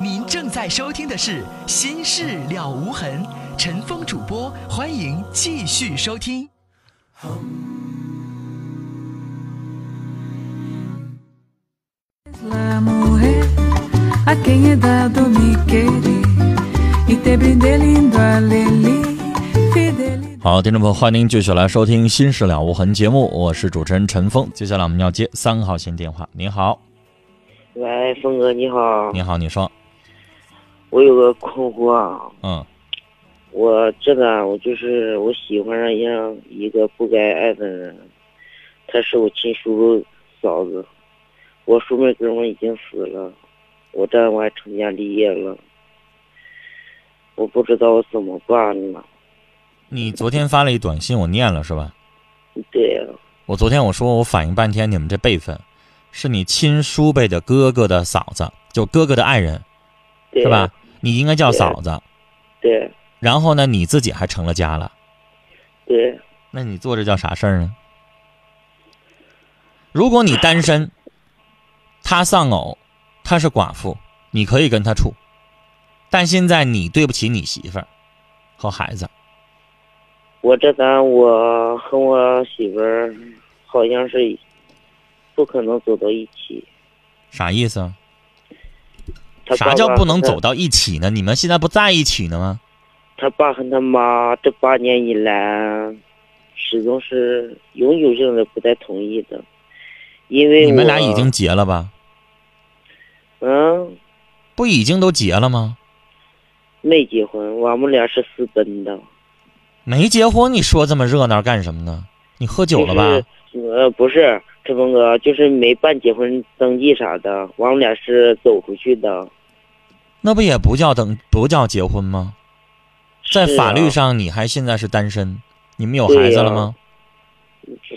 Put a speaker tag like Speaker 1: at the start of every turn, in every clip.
Speaker 1: 您正在收听的是《心事了无痕》，陈峰主播，欢迎继续收听。
Speaker 2: 好，听众朋友，欢迎您继续来收听《心事了无痕》节目，我是主持人陈峰。接下来我们要接三号线电话。您好，
Speaker 3: 喂，峰哥，你好。
Speaker 2: 你好，你说，
Speaker 3: 我有个困惑啊，
Speaker 2: 嗯，
Speaker 3: 我这个我就是我喜欢上一样一个不该爱的人，他是我亲叔叔嫂子，我叔妹哥们已经死了，我这我还成家立业了，我不知道我怎么办了？
Speaker 2: 你昨天发了一短信，我念了是吧？
Speaker 3: 对呀、
Speaker 2: 我昨天我说我反应半天，你们这辈分，是你亲叔辈的哥哥的嫂子，就哥哥的爱人
Speaker 3: 对
Speaker 2: 是吧？你应该叫嫂子。
Speaker 3: 对
Speaker 2: 然后呢，你自己还成了家了，
Speaker 3: 对，
Speaker 2: 那你做这叫啥事儿呢？如果你单身，他丧偶，他是寡妇，你可以跟他处，但现在你对不起你媳妇儿和孩子，
Speaker 3: 我这单我和我媳妇儿好像是不可能走到一起。
Speaker 2: 啥意思啊？啥叫不能走到一起呢？你们现在不在一起呢吗？
Speaker 3: 他爸和他妈这八年以来，始终是永久性的不再同意的，因为
Speaker 2: 你们俩已经结了吧？
Speaker 3: 嗯
Speaker 2: 不已经都结了吗？
Speaker 3: 没结婚，我们俩是私奔的。
Speaker 2: 没结婚，你说这么热闹干什么呢？你喝酒了吧？
Speaker 3: 就是呃，不是志峰哥，就是没办结婚登记啥的，我们俩是走出去的。
Speaker 2: 那不也不叫等不叫结婚吗？在法律上，你还现在是单身，你们有孩子了吗？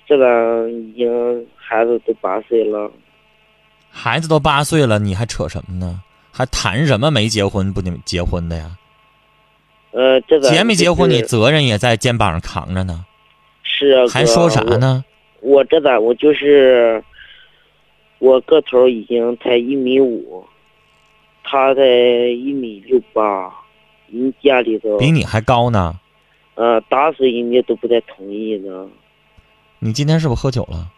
Speaker 3: 这个已经孩子都八岁了，
Speaker 2: 孩子都八岁了，你还扯什么呢？还谈什么没结婚不结婚的呀？
Speaker 3: 呃，这个
Speaker 2: 结没结婚，
Speaker 3: 就是
Speaker 2: 你责任也在肩膀上扛着呢，
Speaker 3: 是啊，哥
Speaker 2: 还说啥？呢？
Speaker 3: 我我这咋我就是我个头已经才一米五，他才一米六八，人家里头
Speaker 2: 比你还高呢。
Speaker 3: 呃打死人家都不带同意的。
Speaker 2: 你今天是不是喝酒了？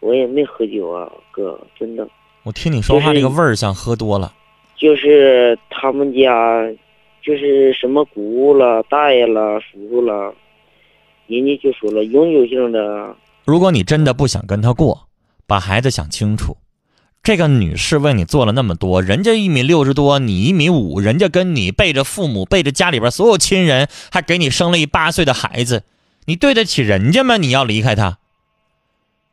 Speaker 3: 我也没喝酒啊，哥，真的。
Speaker 2: 我听你说话
Speaker 3: 就是
Speaker 2: 这个味儿像喝多了。
Speaker 3: 就是他们家，就是什么姑姑了、大爷了、叔叔了，人家就说了，永久性的，
Speaker 2: 如果你真的不想跟他过，把孩子想清楚。这个女士为你做了那么多，人家一米六十多，你一米五，人家跟你背着父母，背着家里边所有亲人，还给你生了一八岁的孩子，你对得起人家吗？你要离开他，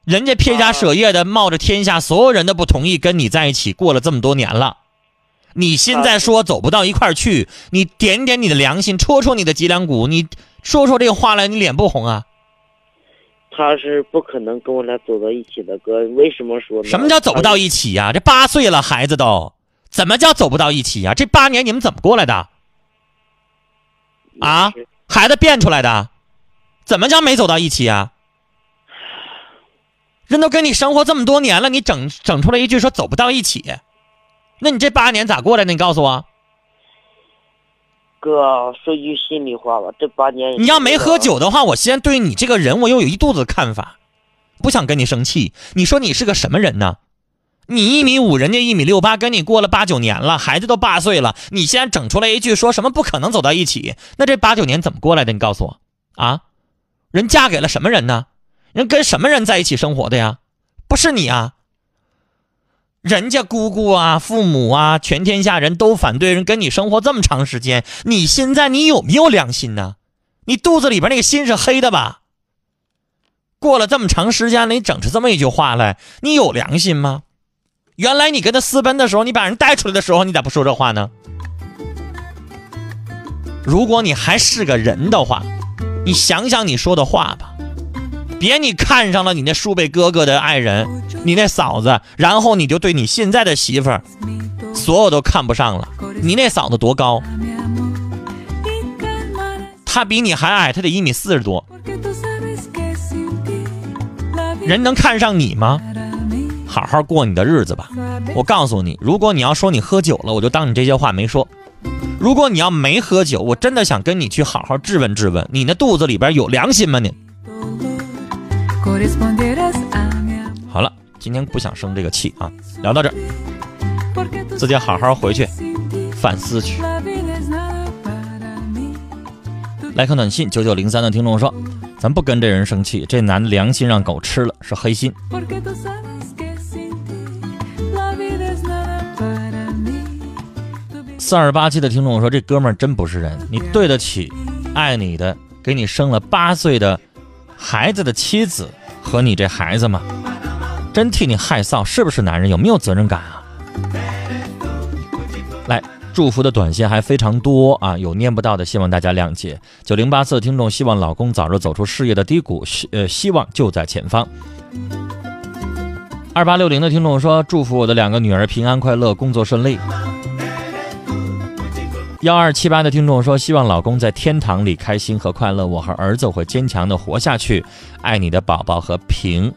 Speaker 2: 人家撇家舍业的，冒着天下所有人的不同意跟你在一起过了这么多年了，你现在说走不到一块儿去，你点点你的良心，戳戳你的脊梁骨，你说出这个话来，你脸不红啊？
Speaker 3: 他是不可能跟我俩走到一起的，哥。为什么说呢？
Speaker 2: 什么叫走不到一起呀、这八岁了，孩子都怎么叫走不到一起呀、这八年你们怎么过来的？啊孩子变出来的，怎么叫没走到一起呀、人都跟你生活这么多年了，你整整出来一句说走不到一起，那你这八年咋过来的？你告诉我，
Speaker 3: 哥，说句心里话吧，这八年
Speaker 2: 你要没喝酒的话，我现在对你这个人我又有一肚子看法，不想跟你生气。你说你是个什么人呢？你一米五，人家一米六八，跟你过了八九年了，孩子都八岁了，你现在整出来一句说什么不可能走到一起？那这八九年怎么过来的？你告诉我，啊，人嫁给了什么人呢？人跟什么人在一起生活的呀？不是你啊！人家姑姑啊、父母啊，全天下人都反对人跟你生活这么长时间，你现在你有没有良心呢？你肚子里边那个心是黑的吧？过了这么长时间了，你整出这么一句话来，你有良心吗？原来你跟他私奔的时候，你把人带出来的时候，你咋不说这话呢？如果你还是个人的话，你想想你说的话吧。别你看上了你那叔辈哥哥的爱人，你那嫂子，然后你就对你现在的媳妇儿，所有都看不上了。你那嫂子多高？她比你还矮，她得一米四十多。人能看上你吗？好好过你的日子吧。我告诉你，如果你要说你喝酒了，我就当你这些话没说；如果你要没喝酒，我真的想跟你去好好质问质问，你那肚子里边有良心吗？你。好了，今天不想生这个气啊，聊到这儿，自己好好回去反思去。来看短信，九九零三的听众说：“咱不跟这人生气，这男的良心让狗吃了，是黑心。”四二八七的听众说：“这哥们儿真不是人，你对得起爱你的、给你生了八岁的孩子的妻子和你这孩子吗？真替你害臊，是不是男人？有没有责任感啊？”来。祝福的短信还非常多啊，有念不到的，希望大家谅解。九零八四的听众希望老公早日走出事业的低谷，希呃希望就在前方。二八六零的听众说，祝福我的两个女儿平安快乐，工作顺利。幺二七八的听众说，希望老公在天堂里开心和快乐，我和儿子会坚强的活下去。爱你的宝宝和平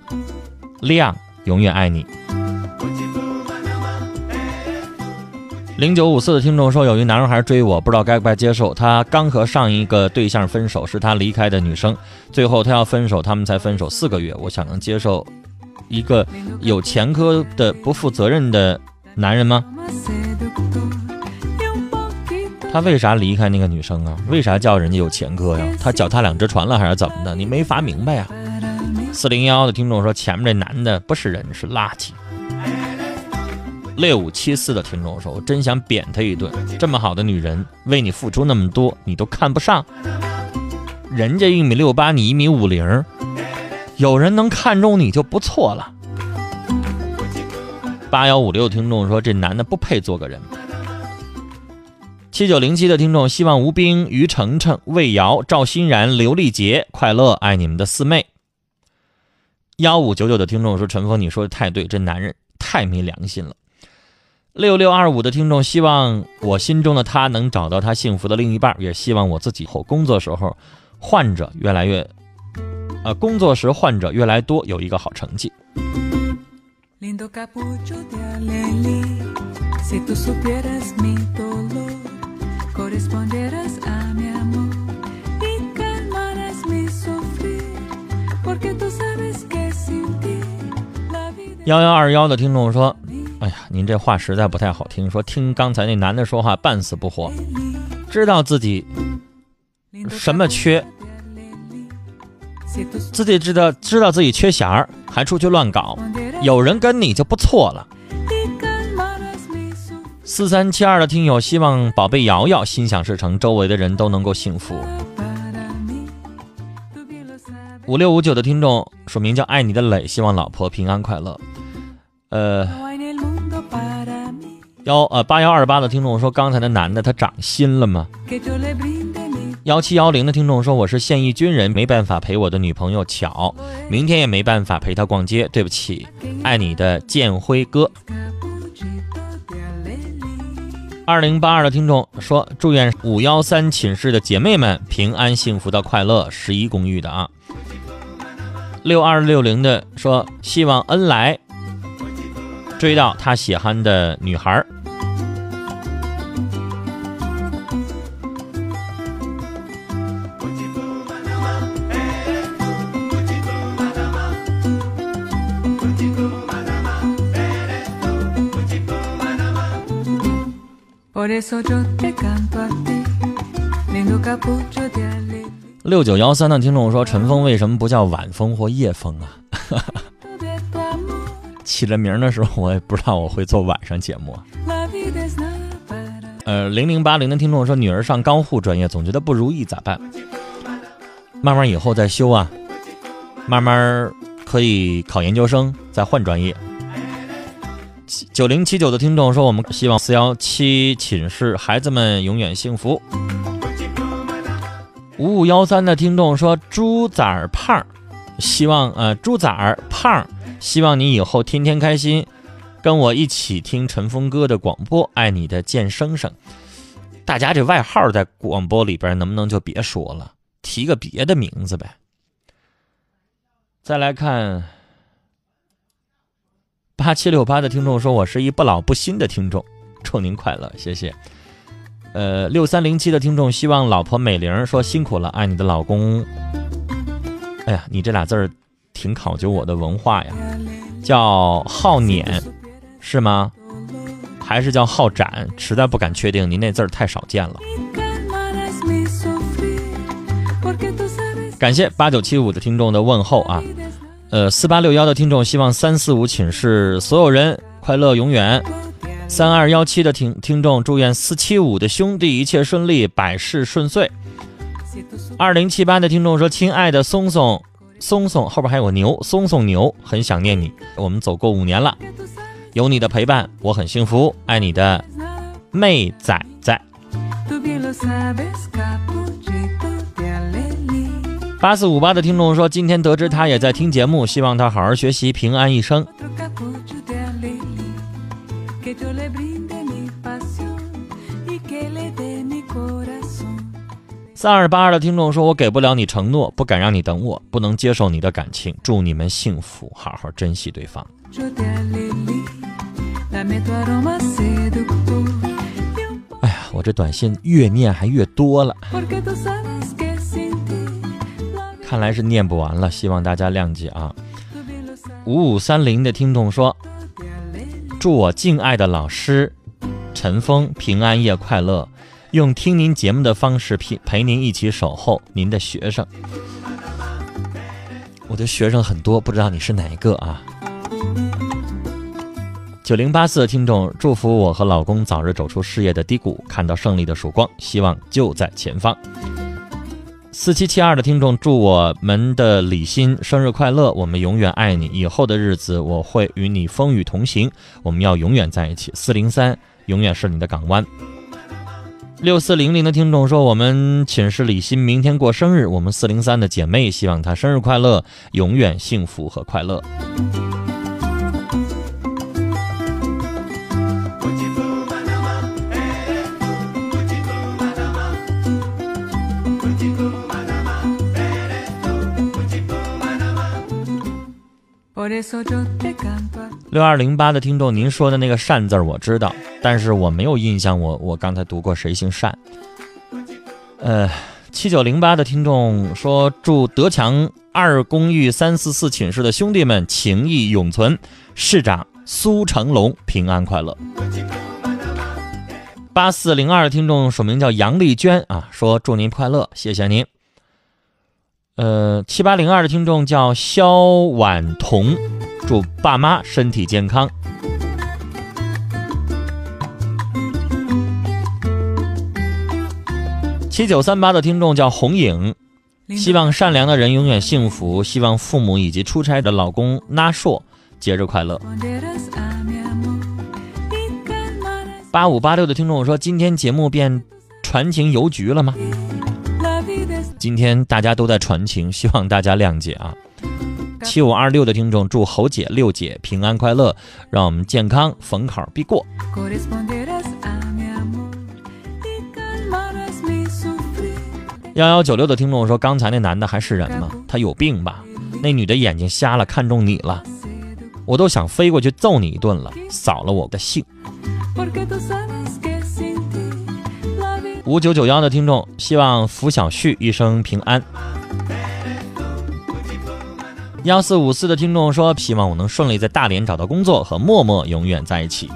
Speaker 2: 亮，永远爱你。零九五四的听众说，有一男孩追我，不知道该不该接受。他刚和上一个对象分手，是他离开的女生，最后他要分手，他们才分手四个月。我想能接受一个有前科的不负责任的男人吗？他为啥离开那个女生啊？为啥叫人家有前科呀？他脚踏两只船了还是怎么的？你没法明白呀。四零幺的听众说，前面这男的不是人，是垃圾。六五七四的听众说：“我真想扁他一顿，这么好的女人为你付出那么多，你都看不上。人家一米六八，你一米五零，有人能看中你就不错了。”八幺五六听众说：“这男的不配做个人。”七九零七的听众希望吴冰、于程程、魏瑶、赵欣然、刘丽杰快乐，爱你们的四妹。幺五九九的听众说：“陈峰，你说的太对，这男人太没良心了。”六六二五的听众希望我心中的他能找到他幸福的另一半，也希望我自己后工作时候患者越来越，呃，工作时患者越来越多，有一个好成绩。幺幺二幺的听众说。哎呀，您这话实在不太好听。说听刚才那男的说话半死不活，知道自己什么缺，自己知道知道自己缺弦儿，还出去乱搞。有人跟你就不错了。四三七二的听友希望宝贝瑶瑶心想事成，周围的人都能够幸福。五六五九的听众署名叫爱你的磊，希望老婆平安快乐。呃。幺呃八幺二八的听众说，刚才的男的他长心了吗？幺七幺零的听众说，我是现役军人，没办法陪我的女朋友巧，明天也没办法陪她逛街，对不起，爱你的建辉哥。二零八二的听众说，祝愿五幺三寝室的姐妹们平安幸福的快乐，十一公寓的啊。六二六零的说，希望恩来追到他喜欢的女孩儿。六九幺三的听众说：“晨风为什么不叫晚风或夜风啊？” 起了名的时候，我也不知道我会做晚上节目。呃，零零八零的听众说：“女儿上高护专业，总觉得不如意，咋办？”慢慢以后再修啊，慢慢可以考研究生，再换专业。九零七九的听众说：“我们希望四幺七寝室孩子们永远幸福。”五五幺三的听众说：“猪崽儿胖，希望呃猪崽儿胖，希望你以后天天开心，跟我一起听陈峰哥的广播，爱你的健生生。”大家这外号在广播里边能不能就别说了，提个别的名字呗？再来看。八七六八的听众说：“我是一不老不新的听众，祝您快乐，谢谢。”呃，六三零七的听众希望老婆美玲说：“辛苦了，爱你的老公。”哎呀，你这俩字儿挺考究我的文化呀，叫好撵是吗？还是叫好展？实在不敢确定，您那字儿太少见了。感谢八九七五的听众的问候啊，呃，四八六幺的听众希望三四五寝室所有人快乐永远。三二幺七的听听众祝愿四七五的兄弟一切顺利，百事顺遂。二零七八的听众说：“亲爱的松松，松松后边还有个牛，松松牛，很想念你。我们走过五年了，有你的陪伴，我很幸福。爱你的妹仔仔。”八四五八的听众说：“今天得知他也在听节目，希望他好好学习，平安一生。”三二八二的听众说：“我给不了你承诺，不敢让你等我，不能接受你的感情。祝你们幸福，好好珍惜对方。”哎呀，我这短信越念还越多了，看来是念不完了，希望大家谅解啊。五五三零的听众说：“祝我敬爱的老师陈峰平安夜快乐。”用听您节目的方式陪陪您一起守候您的学生，我的学生很多，不知道你是哪一个啊？九零八四的听众祝福我和老公早日走出事业的低谷，看到胜利的曙光，希望就在前方。四七七二的听众祝我们的李欣生日快乐，我们永远爱你，以后的日子我会与你风雨同行，我们要永远在一起。四零三永远是你的港湾。六四零零的听众说：“我们寝室李欣明天过生日，我们四零三的姐妹希望她生日快乐，永远幸福和快乐。”六二零八的听众，您说的那个善字我知道，但是我没有印象，我我刚才读过谁姓善？呃，七九零八的听众说，祝德强二公寓三四四寝室的兄弟们情谊永存，市长苏成龙平安快乐。八四零二的听众署名叫杨丽娟啊，说祝您快乐，谢谢您。呃，七八零二的听众叫肖婉彤，祝爸妈身体健康。七九三八的听众叫红影，希望善良的人永远幸福，希望父母以及出差的老公拉硕节日快乐。八五八六的听众说，今天节目变传情邮局了吗？今天大家都在传情，希望大家谅解啊！七五二六的听众祝侯姐、六姐平安快乐，让我们健康逢考必过。幺幺九六的听众说：“刚才那男的还是人吗？他有病吧？那女的眼睛瞎了，看中你了，我都想飞过去揍你一顿了，扫了我的兴。”五九九幺的听众希望福小旭一生平安。幺四五四的听众说，希望我能顺利在大连找到工作，和默默永远在一起。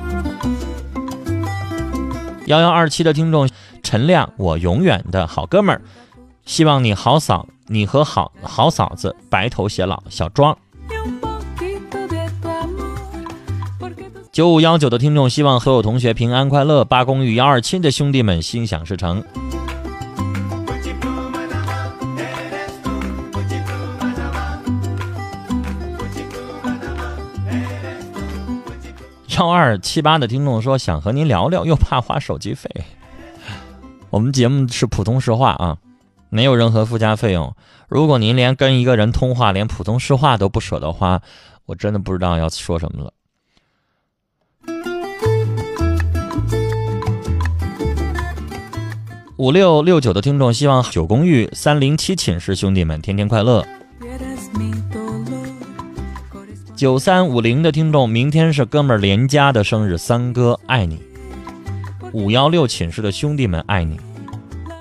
Speaker 2: 幺幺二七的听众陈亮，我永远的好哥们儿，希望你好嫂，你和好好嫂子白头偕老。小庄。九五幺九的听众希望所有同学平安快乐。八公寓幺二七的兄弟们心想事成。幺二七八的听众说想和您聊聊，又怕花手机费。我们节目是普通实话啊，没有任何附加费用。如果您连跟一个人通话，连普通实话都不舍得花，我真的不知道要说什么了。五六六九的听众希望九公寓三零七寝室兄弟们天天快乐。九三五零的听众，明天是哥们儿连家的生日，三哥爱你。五幺六寝室的兄弟们爱你，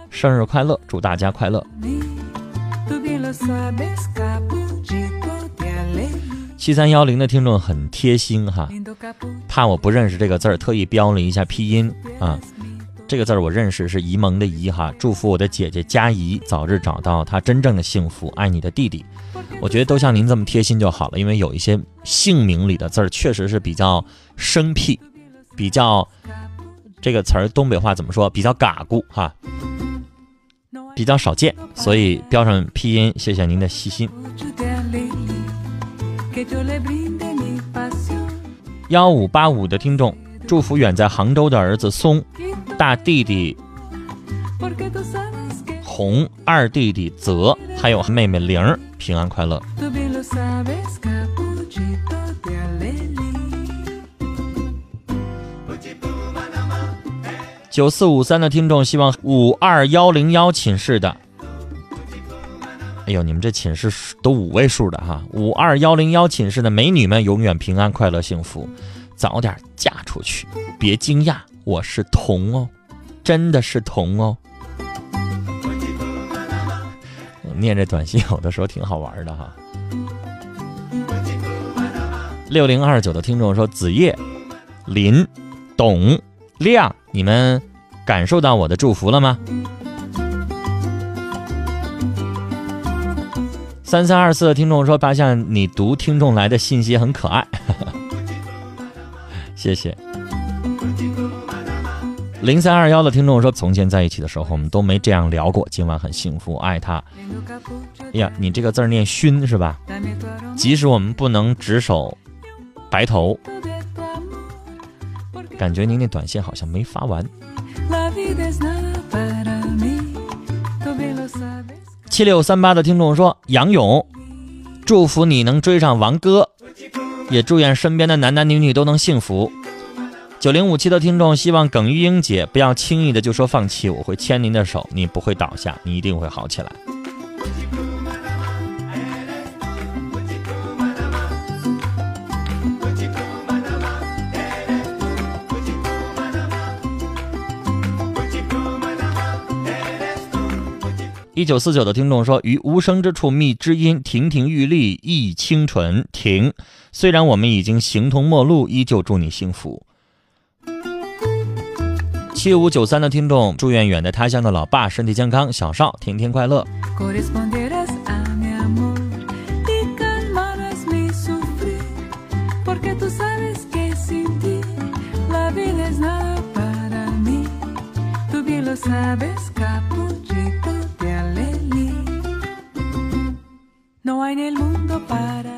Speaker 2: 生日快乐，祝大家快乐。七三幺零的听众很贴心哈，怕我不认识这个字儿，特意标了一下拼音啊。这个字儿我认识，是沂蒙的沂哈。祝福我的姐姐佳怡早日找到她真正的幸福，爱你的弟弟。我觉得都像您这么贴心就好了，因为有一些姓名里的字儿确实是比较生僻，比较这个词儿东北话怎么说？比较嘎咕哈，比较少见，所以标上拼音。谢谢您的细心。幺五八五的听众，祝福远在杭州的儿子松。大弟弟红，二弟弟泽，还有妹妹玲儿，平安快乐。九四五三的听众希望五二幺零幺寝室的，哎呦，你们这寝室都五位数的哈！五二幺零幺寝室的美女们永远平安快乐幸福，早点嫁出去，别惊讶。我是童哦，真的是童哦。念这短信有的时候挺好玩的哈。六零二九的听众说：“子夜、林、董、亮，你们感受到我的祝福了吗？”三三二四的听众说：“发现你读听众来的信息很可爱。”谢谢。零三二幺的听众说：“从前在一起的时候，我们都没这样聊过。今晚很幸福，爱他。”哎呀，你这个字念“熏”是吧？即使我们不能执手白头，感觉您那短信好像没发完。七六三八的听众说：“杨勇，祝福你能追上王哥，也祝愿身边的男男女女都能幸福。”九零五七的听众希望耿玉英姐不要轻易的就说放弃，我会牵您的手，你不会倒下，你一定会好起来。一九四九的听众说：“于无声之处觅知音，亭亭玉立忆清纯。停，虽然我们已经形同陌路，依旧祝你幸福。”七五九三的听众，祝愿远在他乡的老爸身体健康，小少天天快乐。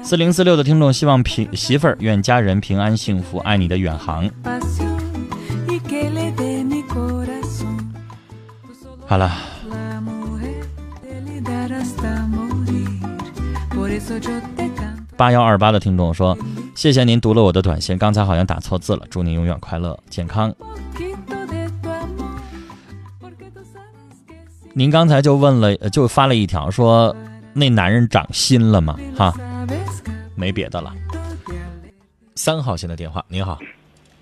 Speaker 2: 四零四六的听众希望平媳妇儿愿家人平安幸福，爱你的远航。好了，八幺二八的听众说：“谢谢您读了我的短信，刚才好像打错字了。祝您永远快乐健康。”您刚才就问了，就发了一条说：“那男人长心了吗？”哈，没别的了。三号线的电话，您好。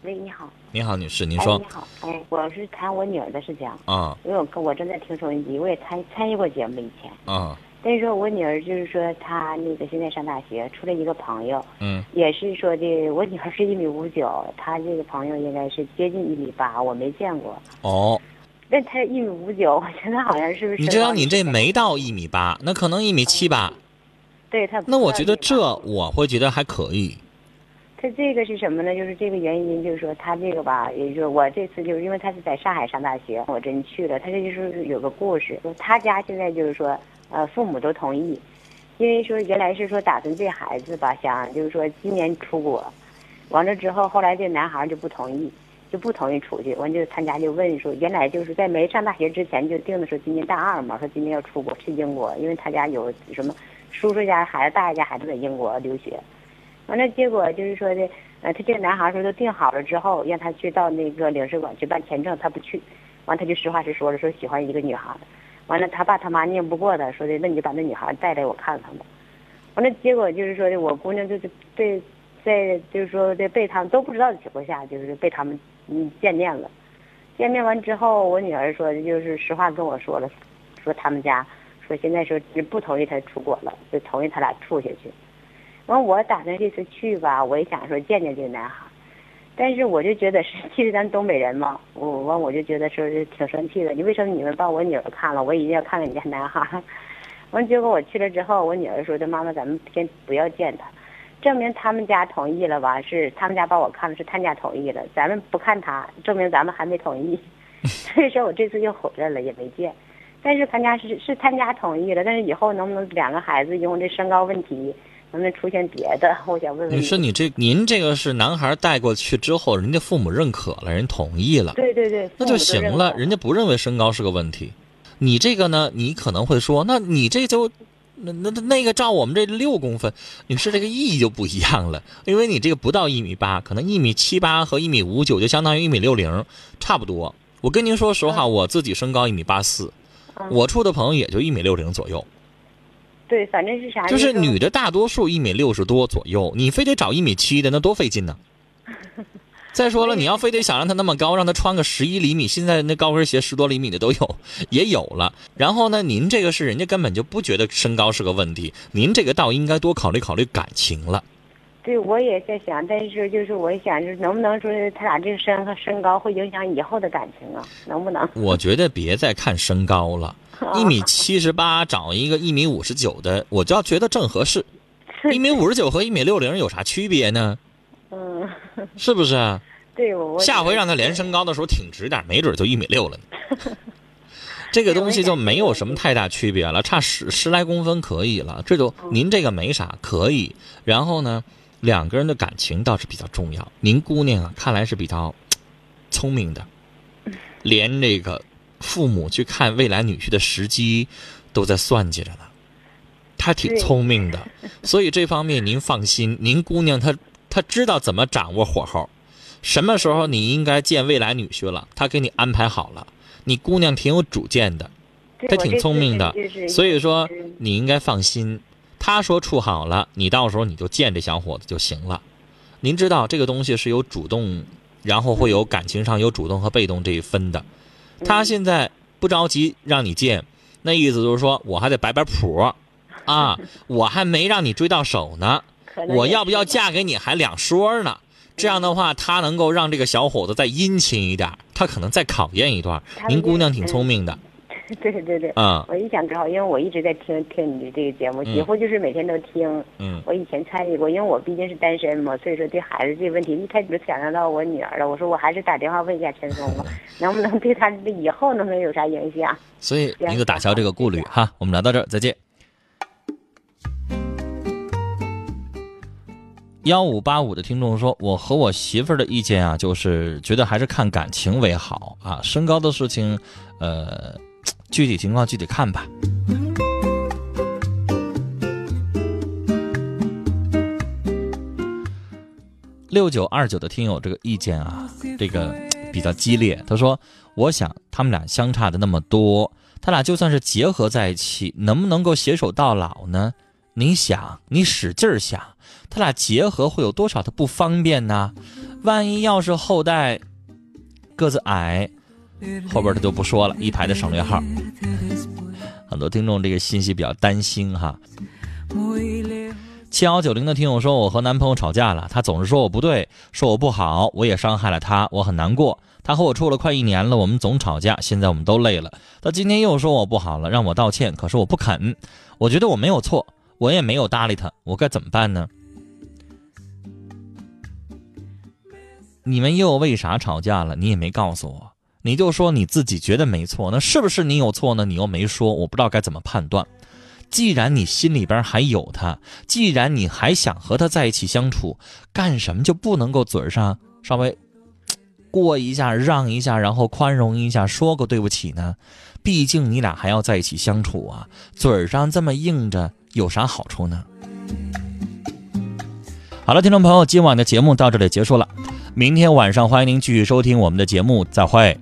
Speaker 4: 喂，你好。
Speaker 2: 你好，女士，您说。
Speaker 4: 你好，哎，我是谈我女儿的事情。
Speaker 2: 啊。
Speaker 4: 因为我跟我正在听收音机，我也参参与过节目以前。
Speaker 2: 啊。
Speaker 4: 但是说我女儿就是说她那个现在上大学，处了一个朋友。
Speaker 2: 嗯。
Speaker 4: 也是说的，我女儿是一米五九，她这个朋友应该是接近一米八，我没见过。
Speaker 2: 哦。
Speaker 4: 那他一米五九，我觉得好像是不是？
Speaker 2: 你知道你这没到一米八，那可能一米七八。
Speaker 4: 对他。
Speaker 2: 那我觉得这我会觉得还可以。
Speaker 4: 他这个是什么呢？就是这个原因，就是说他这个吧，也就是我这次就是因为他是在上海上大学，我真去了。他这就是有个故事，他家现在就是说，呃，父母都同意，因为说原来是说打算这孩子吧，想就是说今年出国，完了之后，后来这男孩就不同意，就不同意出去。完就他家就问说，原来就是在没上大学之前就定的说今年大二嘛，说今年要出国去英国，因为他家有什么叔叔家孩子、大爷家孩子在英国留学。完了，结果就是说的，呃，他这个男孩说都定好了之后，让他去到那个领事馆去办签证，他不去。完，他就实话实说了，说喜欢一个女孩。完了，他爸他妈拧不过他，说的那你就把那女孩带来我看看吧。完了，结果就是说的，我姑娘就是被在就是说在被他们都不知道的情况下，就是被他们嗯见面了。见面完之后，我女儿说的就是实话跟我说了，说他们家说现在说不同意他出国了，就同意他俩处下去。完，我打算这次去吧，我也想说见见这个男孩，但是我就觉得是，其实咱东北人嘛，我完我就觉得说是挺生气的。你为什么你们把我女儿看了，我一定要看看你家男孩？完，结果我去了之后，我女儿说的妈妈，咱们先不要见他，证明他们家同意了吧？是他们家帮我看了，是他家同意了，咱们不看他，证明咱们还没同意。所以说我这次又回来了，也没见。但是他家是是他家同意了，但是以后能不能两个孩子因为这身高问题？能不能出现别的？我想问问
Speaker 2: 你说你这您这个是男孩带过去之后，人家父母认可了，人同意了，
Speaker 4: 对对对，
Speaker 2: 那就行了。人家不认为身高是个问题。你这个呢，你可能会说，那你这就那那那个照我们这六公分，女士这个意义就不一样了，因为你这个不到一米八，可能一米七八和一米五九就相当于一米六零，差不多。我跟您说实话，我自己身高一米八四，我处的朋友也就一米六零左右。
Speaker 4: 对，反正是啥？
Speaker 2: 就是女的大多数一米六十多左右，你非得找一米七的，那多费劲呢。再说了，你要非得想让他那么高，让他穿个十一厘米，现在那高跟鞋十多厘米的都有，也有了。然后呢，您这个是人家根本就不觉得身高是个问题，您这个倒应该多考虑考虑感情了。
Speaker 4: 对，我也在想，但是就是我想，就是能不能说他俩这个身和身高会影响以后的感情啊？能不能？
Speaker 2: 我觉得别再看身高了。一米七十八找一个一米五十九的，我就要觉得正合适。一米五十九和一米六零有啥区别
Speaker 4: 呢？嗯，
Speaker 2: 是不是？
Speaker 4: 对，我
Speaker 2: 下回让他连身高的时候挺直点，没准就一米六了呢。这个东西就没有什么太大区别了，差十十来公分可以了。这就您这个没啥可以。然后呢，两个人的感情倒是比较重要。您姑娘啊，看来是比较聪明的，连这个。父母去看未来女婿的时机，都在算计着呢。他挺聪明的，所以这方面您放心。您姑娘她她知道怎么掌握火候，什么时候你应该见未来女婿了，他给你安排好了。你姑娘挺有主见的，她挺聪明的，所以说你应该放心。他说处好了，你到时候你就见这小伙子就行了。您知道这个东西是有主动，然后会有感情上有主动和被动这一分的。他现在不着急让你见，那意思就是说我还得摆摆谱，啊，我还没让你追到手呢，我要不要嫁给你还两说呢。这样的话，他能够让这个小伙子再殷勤一点，他可能再考验一段。您姑娘挺聪明的。
Speaker 4: 对对对，
Speaker 2: 嗯，
Speaker 4: 我一想正好，因为我一直在听听你的这个节目，几乎就是每天都听。
Speaker 2: 嗯，
Speaker 4: 我以前参与过，因为我毕竟是单身嘛，所以说对孩子这个问题，一开始就想象到我女儿了。我说我还是打电话问一下陈松吧，能不能对他以后能不能有啥影响？
Speaker 2: 所以您就打消这个顾虑哈。我们聊到这儿，再见。幺五八五的听众说，我和我媳妇儿的意见啊，就是觉得还是看感情为好啊，身高的事情，呃。具体情况具体看吧。六九二九的听友这个意见啊，这个比较激烈。他说：“我想他们俩相差的那么多，他俩就算是结合在一起，能不能够携手到老呢？你想，你使劲想，他俩结合会有多少的不方便呢？万一要是后代个子矮。”后边他就不说了，一排的省略号。很多听众这个信息比较担心哈。七幺九零的听友说，我和男朋友吵架了，他总是说我不对，说我不好，我也伤害了他，我很难过。他和我处了快一年了，我们总吵架，现在我们都累了。他今天又说我不好了，让我道歉，可是我不肯。我觉得我没有错，我也没有搭理他，我该怎么办呢？你们又为啥吵架了？你也没告诉我。你就说你自己觉得没错，那是不是你有错呢？你又没说，我不知道该怎么判断。既然你心里边还有他，既然你还想和他在一起相处，干什么就不能够嘴上稍微过一下、让一下，然后宽容一下，说个对不起呢？毕竟你俩还要在一起相处啊，嘴上这么硬着有啥好处呢？好了，听众朋友，今晚的节目到这里结束了。明天晚上欢迎您继续收听我们的节目，再会。